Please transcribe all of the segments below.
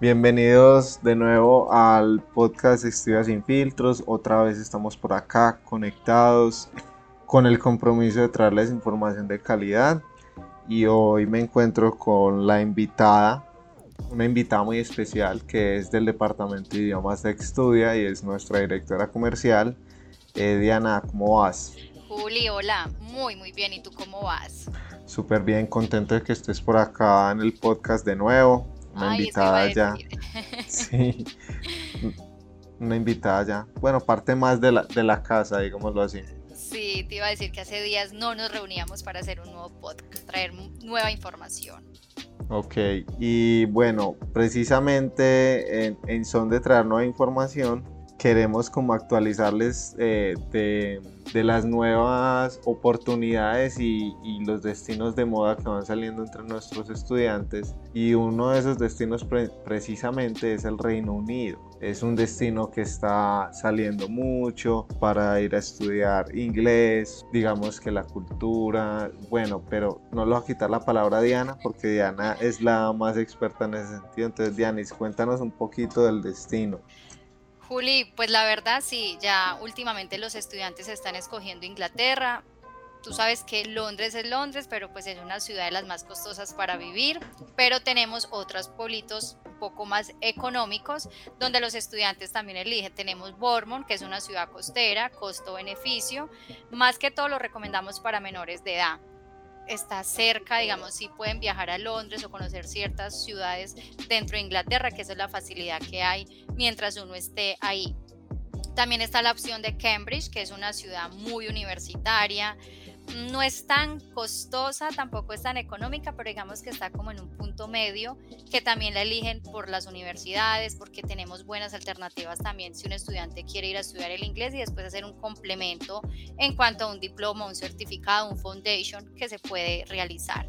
Bienvenidos de nuevo al podcast Estudia sin filtros. Otra vez estamos por acá conectados con el compromiso de traerles información de calidad. Y hoy me encuentro con la invitada, una invitada muy especial que es del Departamento de Idiomas de Estudia y es nuestra directora comercial. Eh, Diana, ¿cómo vas? Juli, hola, muy muy bien. ¿Y tú cómo vas? Súper bien, contento de que estés por acá en el podcast de nuevo una invitada ya. Sí. Una invitada ya. Bueno, parte más de la, de la casa, digámoslo así. Sí, te iba a decir que hace días no nos reuníamos para hacer un nuevo podcast, traer nueva información. Ok, y bueno, precisamente en, en son de traer nueva información, queremos como actualizarles eh, de, de, las nuevas oportunidades y, y, los destinos de moda que van saliendo entre nuestros estudiantes y uno de esos destinos precisamente es el Reino Unido. Es un destino que está saliendo mucho para ir a estudiar inglés, digamos que la cultura, bueno, pero no lo voy a quitar la palabra Diana porque Diana es la más experta en ese sentido. Entonces, Dianis, cuéntanos un poquito del destino. Juli, pues la verdad sí, ya últimamente los estudiantes están escogiendo Inglaterra. Tú sabes que Londres es Londres, pero pues es una ciudad de las más costosas para vivir, pero tenemos otros pueblitos un poco más económicos donde los estudiantes también eligen. Tenemos Bournemouth, que es una ciudad costera, costo-beneficio. Más que todo lo recomendamos para menores de edad está cerca, digamos, si pueden viajar a Londres o conocer ciertas ciudades dentro de Inglaterra, que esa es la facilidad que hay mientras uno esté ahí. También está la opción de Cambridge, que es una ciudad muy universitaria, no es tan costosa, tampoco es tan económica, pero digamos que está como en un punto medio, que también la eligen por las universidades, porque tenemos buenas alternativas también si un estudiante quiere ir a estudiar el inglés y después hacer un complemento en cuanto a un diploma, un certificado, un foundation que se puede realizar.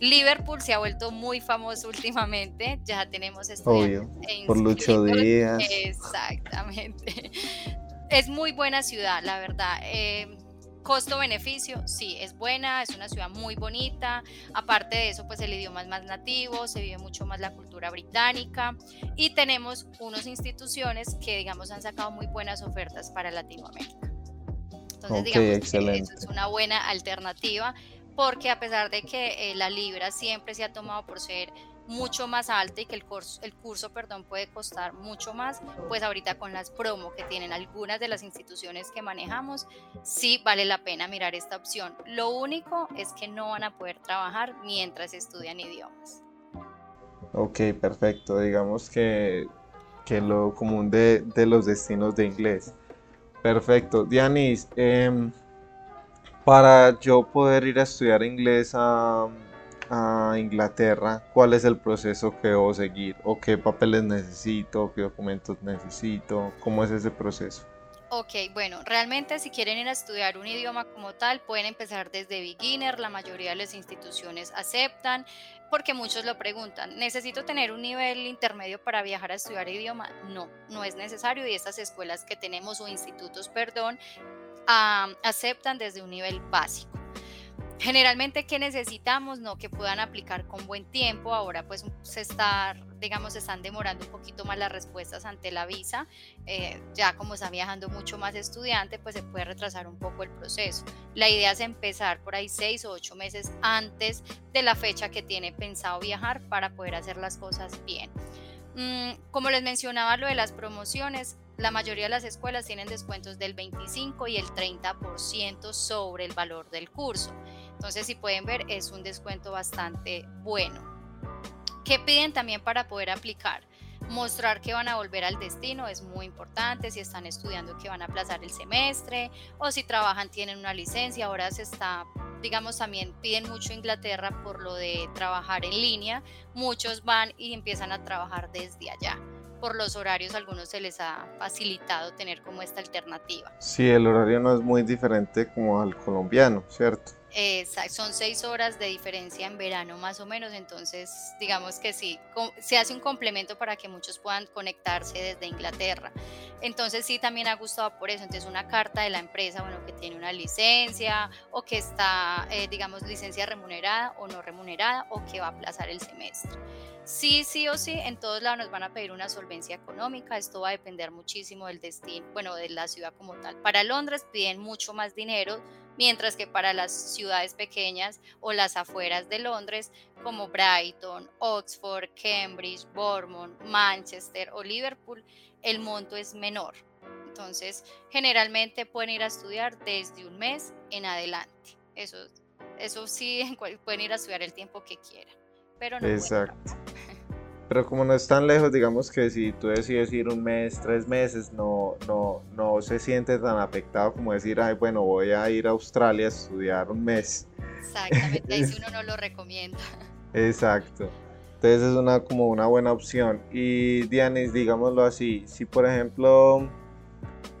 Liverpool se ha vuelto muy famoso últimamente, ya tenemos estudiantes Obvio, por Lucho Díaz. Exactamente. Es muy buena ciudad, la verdad. Eh, Costo-beneficio, sí, es buena, es una ciudad muy bonita. Aparte de eso, pues el idioma es más nativo, se vive mucho más la cultura británica y tenemos unas instituciones que, digamos, han sacado muy buenas ofertas para Latinoamérica. Entonces, digamos que eso es una buena alternativa porque a pesar de que eh, la libra siempre se ha tomado por ser mucho más alta y que el curso, el curso perdón, puede costar mucho más, pues ahorita con las promo que tienen algunas de las instituciones que manejamos, sí vale la pena mirar esta opción. Lo único es que no van a poder trabajar mientras estudian idiomas. Ok, perfecto. Digamos que, que lo común de, de, los destinos de inglés. Perfecto. Dianis, em, para yo poder ir a estudiar inglés a a Inglaterra, cuál es el proceso que debo seguir o qué papeles necesito, qué documentos necesito, cómo es ese proceso. Ok, bueno, realmente si quieren ir a estudiar un idioma como tal, pueden empezar desde beginner, la mayoría de las instituciones aceptan, porque muchos lo preguntan, ¿necesito tener un nivel intermedio para viajar a estudiar idioma? No, no es necesario y estas escuelas que tenemos o institutos, perdón, aceptan desde un nivel básico. Generalmente, ¿qué necesitamos? No, que puedan aplicar con buen tiempo. Ahora, pues, se está, digamos, se están demorando un poquito más las respuestas ante la visa. Eh, ya como están viajando mucho más estudiantes, pues se puede retrasar un poco el proceso. La idea es empezar por ahí seis o ocho meses antes de la fecha que tiene pensado viajar para poder hacer las cosas bien. Mm, como les mencionaba lo de las promociones, la mayoría de las escuelas tienen descuentos del 25 y el 30% sobre el valor del curso. Entonces, si pueden ver, es un descuento bastante bueno. ¿Qué piden también para poder aplicar? Mostrar que van a volver al destino es muy importante, si están estudiando que van a aplazar el semestre o si trabajan tienen una licencia, ahora se está, digamos, también piden mucho Inglaterra por lo de trabajar en línea, muchos van y empiezan a trabajar desde allá por los horarios algunos se les ha facilitado tener como esta alternativa. Sí, el horario no es muy diferente como al colombiano, ¿cierto? Son seis horas de diferencia en verano más o menos, entonces digamos que sí, se hace un complemento para que muchos puedan conectarse desde Inglaterra. Entonces sí, también ha gustado por eso, entonces una carta de la empresa, bueno, que tiene una licencia o que está, eh, digamos, licencia remunerada o no remunerada o que va a aplazar el semestre. Sí, sí o sí, en todos lados nos van a pedir una solvencia económica, esto va a depender muchísimo del destino, bueno, de la ciudad como tal. Para Londres piden mucho más dinero, mientras que para las ciudades pequeñas o las afueras de Londres, como Brighton, Oxford, Cambridge, Bournemouth, Manchester o Liverpool, el monto es menor. Entonces, generalmente pueden ir a estudiar desde un mes en adelante. Eso, eso sí, pueden ir a estudiar el tiempo que quieran pero no Exacto. Pero como no es tan lejos, digamos que si tú decides ir un mes, tres meses, no, no, no se siente tan afectado como decir, ay, bueno, voy a ir a Australia a estudiar un mes. Exactamente, ahí si uno no lo recomienda. Exacto. Entonces es una, como una buena opción. Y Dianis, digámoslo así, si por ejemplo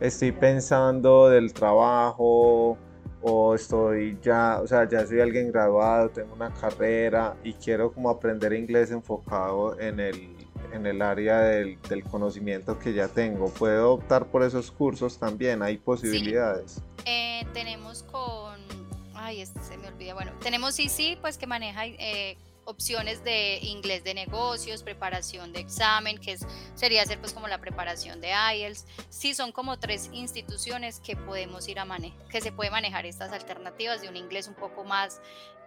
estoy pensando del trabajo, o estoy ya, o sea, ya soy alguien graduado, tengo una carrera y quiero como aprender inglés enfocado en el, en el área del, conocimiento que ya tengo. ¿Puedo optar por esos cursos también? ¿Hay posibilidades? Eh, tenemos con, ay, este se me olvida, bueno, tenemos sí, pues que maneja eh, opciones de inglés de negocios, preparación de examen, que es, sería hacer pues como la preparación de IELTS. Sí, son como tres instituciones que podemos ir a manejar, que se puede manejar estas alternativas de un inglés un poco más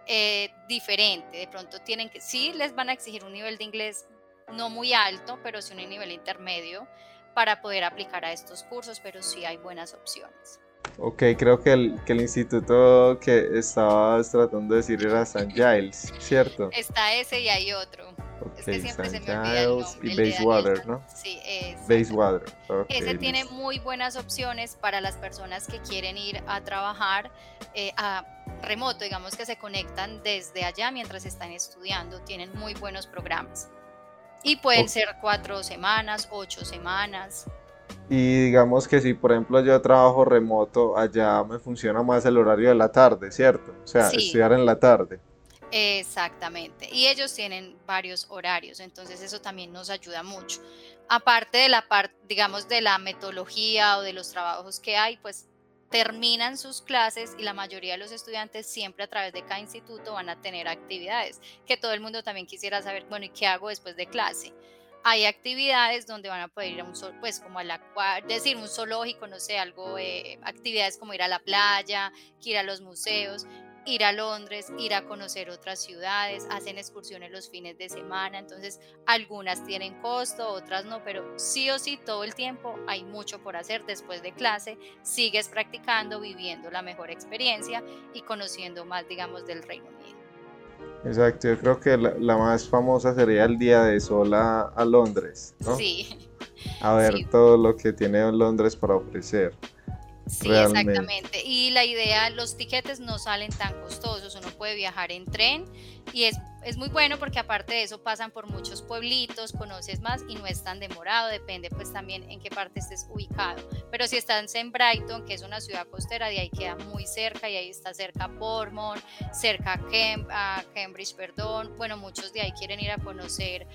eh, diferente. De pronto tienen que, sí les van a exigir un nivel de inglés no muy alto, pero sí un nivel intermedio para poder aplicar a estos cursos, pero sí hay buenas opciones. Ok, creo que el, que el instituto que estabas tratando de decir era St. Giles, ¿cierto? Está ese y hay otro. es que siempre se me olvida el nombre, y Bayswater, ¿no? Sí, es. Bayswater. ese tiene muy buenas opciones para las personas que quieren ir a trabajar eh, a remoto, digamos que se conectan desde allá mientras están estudiando. Tienen muy buenos programas. Y pueden ser cuatro semanas, ocho semanas. Y digamos que si, por ejemplo, yo trabajo remoto, allá me funciona más el horario de la tarde, ¿cierto? O sea, estudiar en la tarde. Exactamente. Y ellos tienen varios horarios, entonces eso también nos ayuda mucho. Aparte de la parte, digamos, de la metodología o de los trabajos que hay, pues terminan sus clases y la mayoría de los estudiantes siempre a través de cada instituto van a tener actividades, que todo el mundo también quisiera saber, bueno, ¿y qué hago después de clase? Hay actividades donde van a poder ir a un pues como al decir un zoológico, no sé, algo, eh, actividades como ir a la playa, ir a los museos, ir a Londres, ir a conocer otras ciudades, hacen excursiones los fines de semana, entonces algunas tienen costo, otras no, pero sí o sí todo el tiempo hay mucho por hacer después de clase, sigues practicando, viviendo la mejor experiencia y conociendo más, digamos, del Reino Unido. Exacto, yo creo que la, más famosa sería el día de sol a, Londres, ¿no? Sí. A ver todo lo que tiene Londres para ofrecer. Sí, exactamente. Y la idea, los tiquetes no salen tan costosos, uno puede viajar en tren y es, es, muy bueno porque aparte de eso pasan por muchos pueblitos, conoces más y no es tan demorado, depende pues también en qué parte estés ubicado. Pero si estás en Brighton, que es una ciudad costera, de ahí queda muy cerca y ahí está cerca Bournemouth, cerca a Cambridge, perdón. Bueno, muchos de ahí quieren ir a conocer,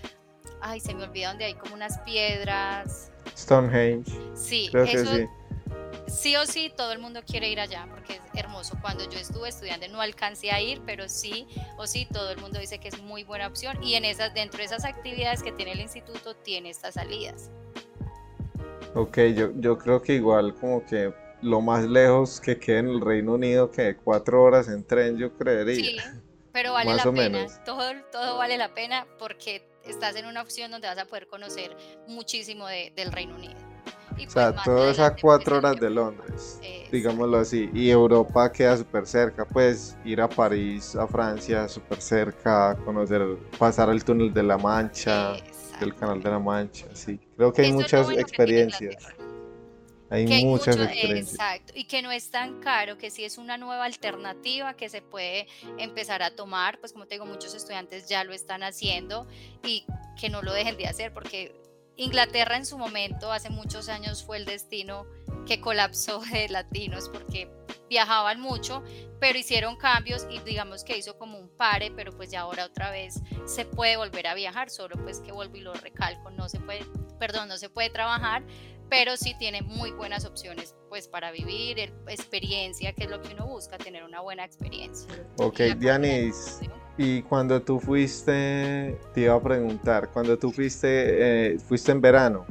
ay, se me olvida donde hay como unas piedras. Stonehenge. Sí, eso, sí sí o sí todo el mundo quiere ir allá porque es hermoso. Cuando yo estuve estudiando no alcancé a ir, pero sí o sí todo el mundo dice que es muy buena opción y en esas dentro de esas actividades que tiene el instituto tiene estas salidas. Ok, yo, yo creo que igual como que lo más lejos que quede en el Reino Unido que cuatro horas en tren, yo creería. Sí, pero vale la pena. Todo, todo vale la pena porque estás en una opción donde vas a poder conocer muchísimo del Reino Unido o pues, sea, todas a cuatro horas de Londres, digámoslo así. Y Europa queda súper cerca, pues ir a París, a Francia, súper cerca, conocer, pasar el túnel de la Mancha, el canal de la Mancha, sí. Creo que hay muchas experiencias. Hay, muchas experiencias. Exacto, y que no es tan caro, que sí es una nueva alternativa que se puede empezar a tomar, pues como te digo, muchos estudiantes ya lo están haciendo y que no lo dejen de hacer porque Inglaterra en su momento, hace muchos años, fue el destino que colapsó de latinos porque viajaban mucho, pero hicieron cambios y digamos que hizo como un pare, pero pues ya ahora otra vez se puede volver a viajar, solo pues que vuelvo y lo recalco, no se puede, perdón, no se puede trabajar, pero sí tiene muy buenas opciones pues para vivir, experiencia, que es lo que uno busca, tener una buena experiencia. Ok, Dianis, Y cuando tú fuiste, te iba a preguntar, cuando tú fuiste, eh, fuiste en verano.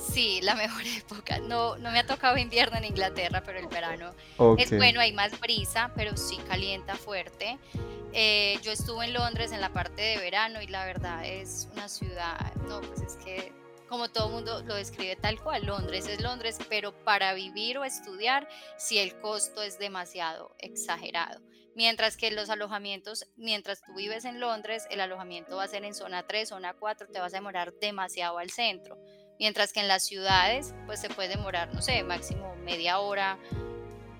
Sí, la mejor época. No, no me ha tocado invierno en Inglaterra, pero el verano es bueno, hay más brisa, pero sí calienta fuerte. Eh, yo estuve en Londres en la parte de verano y la verdad es una ciudad, no, pues es que como todo mundo lo describe tal cual, Londres es Londres, pero para vivir o estudiar, si el costo es demasiado exagerado. Mientras que los alojamientos, mientras tú vives en Londres, el alojamiento va a ser en zona 3, zona 4, te vas a demorar demasiado al centro. Mientras que en las ciudades, pues se puede demorar, no sé, máximo media hora,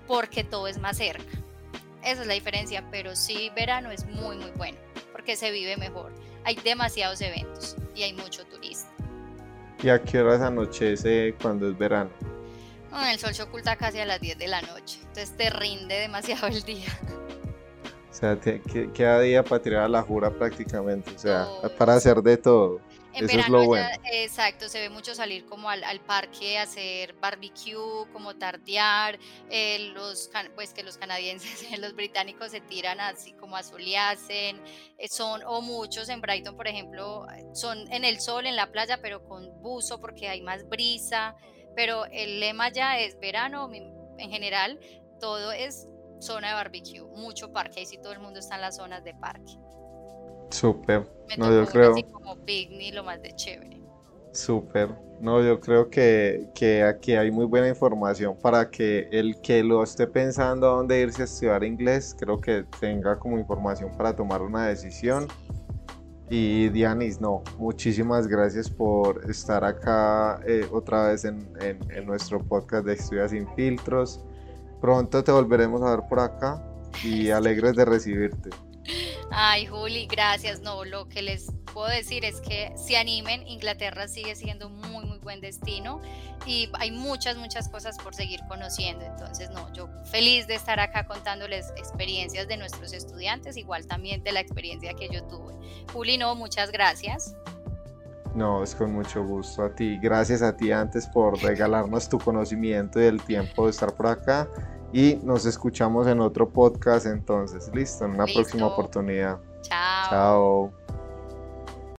porque todo es más cerca. Esa es la diferencia, pero sí, verano es muy, muy bueno, porque se vive mejor. Hay demasiados eventos y hay mucho turista. ¿Y a qué horas anochece cuando es verano? el sol se oculta casi a las 10 de la noche, entonces te rinde demasiado el día. Sea, queda día para tirar a la jura prácticamente, o sea, para hacer de todo. En Eso es lo bueno. exacto, se ve mucho salir como al, parque a hacer barbecue, como tardear, eh, los, pues que los canadienses, los británicos se tiran así como a soleacen, eh, son, o muchos en Brighton, por ejemplo, son en el sol, en la playa, pero con buzo porque hay más brisa, pero el lema ya es verano, en general, todo es zona de barbecue, mucho parque, ahí sí todo el mundo está en las zonas de parque. Súper. No, yo creo. Así como picnic, lo más de chévere. Súper. No, yo creo que, que, aquí hay muy buena información para que el que lo esté pensando a dónde irse a estudiar inglés, creo que tenga como información para tomar una decisión. Y Dianis, no, muchísimas gracias por estar acá eh, otra vez en, en, en, nuestro podcast de Estudia sin filtros. Pronto te volveremos a ver por acá y alegres de recibirte. Ay, Juli, gracias. No, lo que les puedo decir es que se animen. Inglaterra sigue siendo un muy, muy buen destino y hay muchas, muchas cosas por seguir conociendo. Entonces, no, yo feliz de estar acá contándoles experiencias de nuestros estudiantes, igual también de la experiencia que yo tuve. Juli, no, muchas gracias. No, es con mucho gusto a ti. Gracias a ti antes por regalarnos tu conocimiento y el tiempo de estar por acá y nos escuchamos en otro podcast entonces. Listo, en una próxima oportunidad. Chao. Chao.